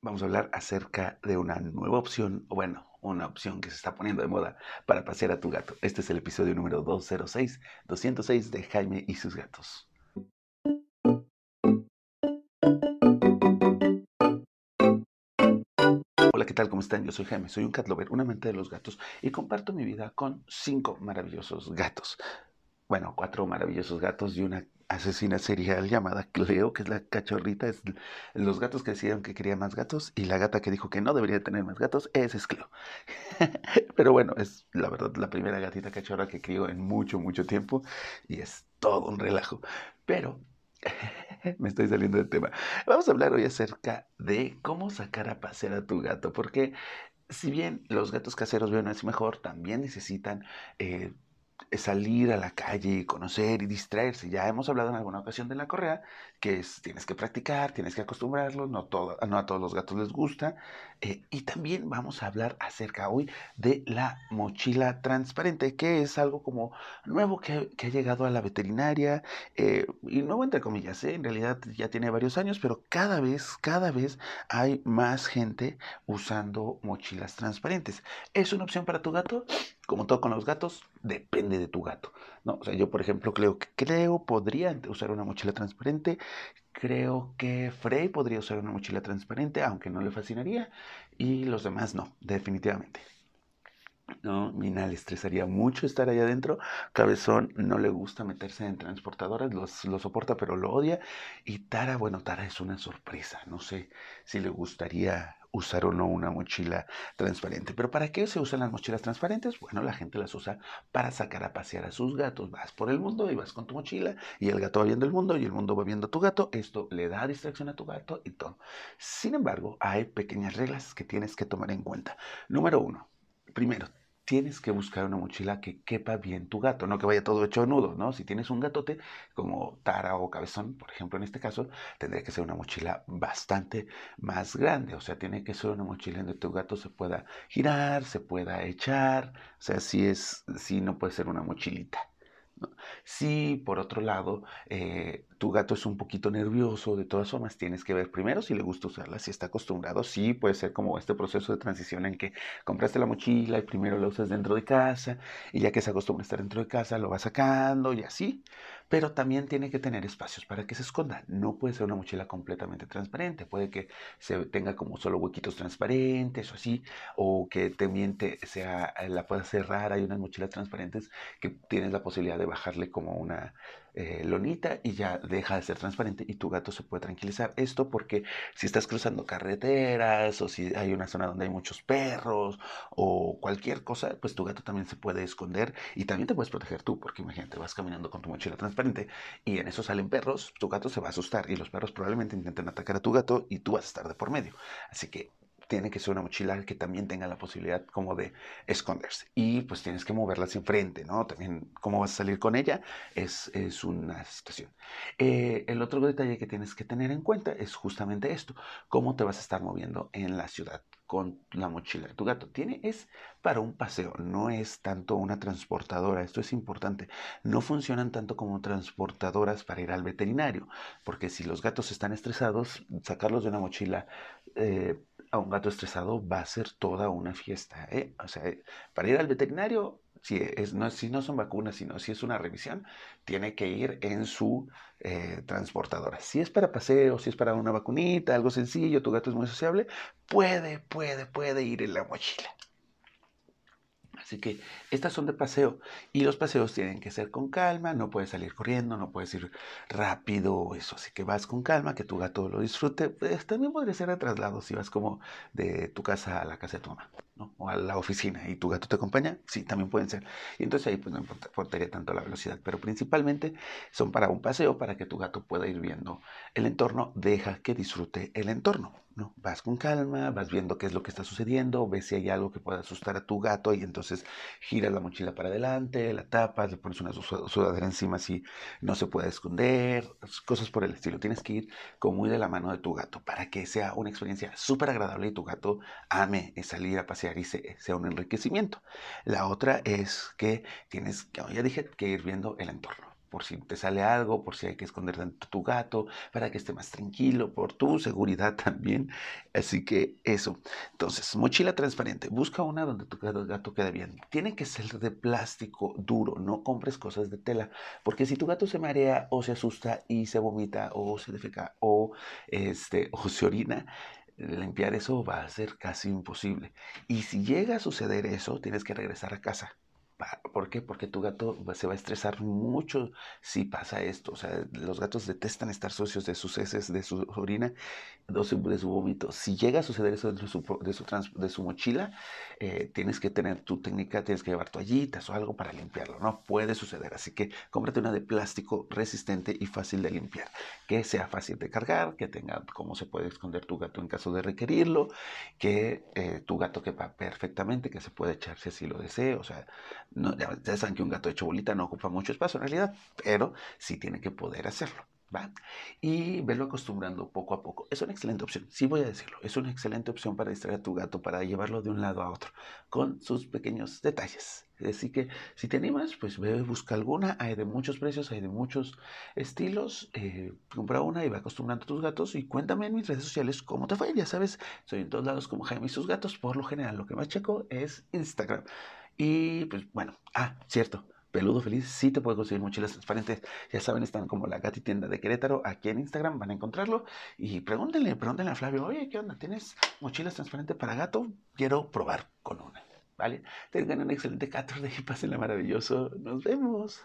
vamos a hablar acerca de una nueva opción, o bueno, una opción que se está poniendo de moda para pasear a tu gato. Este es el episodio número 206, 206 de Jaime y sus gatos. Hola, ¿qué tal? ¿Cómo están? Yo soy Jaime, soy un cat lover, un amante de los gatos y comparto mi vida con cinco maravillosos gatos. Bueno, cuatro maravillosos gatos y una asesina serial llamada Cleo, que es la cachorrita, es los gatos que decidieron que quería más gatos y la gata que dijo que no debería tener más gatos, es Cleo. Pero bueno, es la verdad la primera gatita cachorra que crió en mucho, mucho tiempo y es todo un relajo. Pero me estoy saliendo del tema. Vamos a hablar hoy acerca de cómo sacar a pasear a tu gato, porque si bien los gatos caseros ven es mejor, también necesitan eh, salir a la calle y conocer y distraerse. Ya hemos hablado en alguna ocasión de la correa, que es, tienes que practicar, tienes que acostumbrarlos, no, todo, no a todos los gatos les gusta. Eh, y también vamos a hablar acerca hoy de la mochila transparente, que es algo como nuevo que, que ha llegado a la veterinaria, eh, y nuevo entre comillas, ¿eh? en realidad ya tiene varios años, pero cada vez, cada vez hay más gente usando mochilas transparentes. ¿Es una opción para tu gato? Como todo con los gatos, depende de tu gato. ¿no? O sea, yo, por ejemplo, creo que creo podría usar una mochila transparente. Creo que Frey podría usar una mochila transparente, aunque no le fascinaría. Y los demás no, definitivamente. No, Mina le estresaría mucho estar ahí adentro. Cabezón no le gusta meterse en transportadoras, lo soporta pero lo odia. Y Tara, bueno, Tara es una sorpresa. No sé si le gustaría usar o no una mochila transparente. Pero ¿para qué se usan las mochilas transparentes? Bueno, la gente las usa para sacar a pasear a sus gatos. Vas por el mundo y vas con tu mochila y el gato va viendo el mundo y el mundo va viendo a tu gato. Esto le da distracción a tu gato y todo. Sin embargo, hay pequeñas reglas que tienes que tomar en cuenta. Número uno, primero, tienes que buscar una mochila que quepa bien tu gato, no que vaya todo hecho nudo, ¿no? Si tienes un gatote como Tara o Cabezón, por ejemplo, en este caso, tendría que ser una mochila bastante más grande, o sea, tiene que ser una mochila donde tu gato se pueda girar, se pueda echar, o sea, si es, si no puede ser una mochilita. Si por otro lado eh, tu gato es un poquito nervioso, de todas formas tienes que ver primero si le gusta usarla, si está acostumbrado. Sí, puede ser como este proceso de transición en que compraste la mochila y primero la usas dentro de casa y ya que se acostumbra a estar dentro de casa lo vas sacando y así. Pero también tiene que tener espacios para que se esconda. No puede ser una mochila completamente transparente. Puede que se tenga como solo huequitos transparentes o así, o que también te sea, la puedas cerrar. Hay unas mochilas transparentes que tienes la posibilidad de bajarle como una eh, lonita y ya deja de ser transparente y tu gato se puede tranquilizar. Esto porque si estás cruzando carreteras o si hay una zona donde hay muchos perros o cualquier cosa, pues tu gato también se puede esconder y también te puedes proteger tú, porque imagínate, vas caminando con tu mochila transparente y en eso salen perros, tu gato se va a asustar y los perros probablemente intenten atacar a tu gato y tú vas a estar de por medio. Así que tiene que ser una mochila que también tenga la posibilidad como de esconderse. Y pues tienes que moverla hacia enfrente, ¿no? También cómo vas a salir con ella es, es una situación. Eh, el otro detalle que tienes que tener en cuenta es justamente esto, cómo te vas a estar moviendo en la ciudad con la mochila de tu gato. Tiene, es para un paseo, no es tanto una transportadora. Esto es importante. No funcionan tanto como transportadoras para ir al veterinario, porque si los gatos están estresados, sacarlos de una mochila eh, a un gato estresado va a ser toda una fiesta. ¿eh? O sea, para ir al veterinario, si, es, no, si no son vacunas, sino si es una revisión, tiene que ir en su eh, transportadora. Si es para paseo, si es para una vacunita, algo sencillo, tu gato es muy sociable, puede, puede, puede ir en la mochila. Así que estas son de paseo y los paseos tienen que ser con calma, no puedes salir corriendo, no puedes ir rápido, eso, así que vas con calma, que tu gato lo disfrute. Pues, también podría ser a traslado si vas como de tu casa a la casa de tu mamá, ¿no? O a la oficina y tu gato te acompaña, sí, también pueden ser. Y entonces ahí pues no importaría tanto la velocidad, pero principalmente son para un paseo, para que tu gato pueda ir viendo el entorno, deja que disfrute el entorno. ¿no? Vas con calma, vas viendo qué es lo que está sucediendo, ves si hay algo que pueda asustar a tu gato y entonces giras la mochila para adelante, la tapas, le pones una sudadera encima si no se puede esconder, cosas por el estilo. Tienes que ir como muy de la mano de tu gato para que sea una experiencia súper agradable y tu gato ame salir a pasear y sea un enriquecimiento. La otra es que tienes, ya dije, que ir viendo el entorno por si te sale algo, por si hay que esconder de tu gato, para que esté más tranquilo, por tu seguridad también. Así que eso. Entonces, mochila transparente. Busca una donde tu gato quede bien. Tiene que ser de plástico duro. No compres cosas de tela. Porque si tu gato se marea o se asusta y se vomita o se defeca o, este, o se orina, limpiar eso va a ser casi imposible. Y si llega a suceder eso, tienes que regresar a casa. ¿Por qué? Porque tu gato se va a estresar mucho si pasa esto. O sea, los gatos detestan estar sucios de sus heces, de su orina, de su, vómito. Si llega a suceder eso de su, de su, de su mochila, eh, tienes que tener tu técnica, tienes que llevar toallitas o algo para limpiarlo. No puede suceder. Así que cómprate una de plástico resistente y fácil de limpiar. Que sea fácil de cargar, que tenga cómo se puede esconder tu gato en caso de requerirlo, que eh, tu gato quepa perfectamente, que se puede echar si así lo desea. O sea, no, ya, saben que un gato hecho bolita no ocupa mucho espacio en realidad, pero sí tiene que poder hacerlo. ¿Va? Y verlo acostumbrando poco a poco. Es una excelente opción, sí voy a decirlo. Es una excelente opción para distraer a tu gato, para llevarlo de un lado a otro, con sus pequeños detalles. Así que si te animas, pues ve, busca alguna. Hay de muchos precios, hay de muchos estilos. Eh, compra una y va acostumbrando a tus gatos. Y cuéntame en mis redes sociales cómo te fue. Ya sabes, soy en todos lados como Jaime y sus gatos. Por lo general, lo que más checo es Instagram. Y pues bueno, ah, cierto. Peludo Feliz sí te puede conseguir mochilas transparentes. Ya saben, están como la Gati Tienda de Querétaro. Aquí en Instagram van a encontrarlo. Y pregúntenle, pregúntenle a Flavio, oye, ¿qué onda? ¿Tienes mochilas transparentes para gato? Quiero probar con una. ¿Vale? Tengan un excelente 14 y pásenla maravilloso. Nos vemos.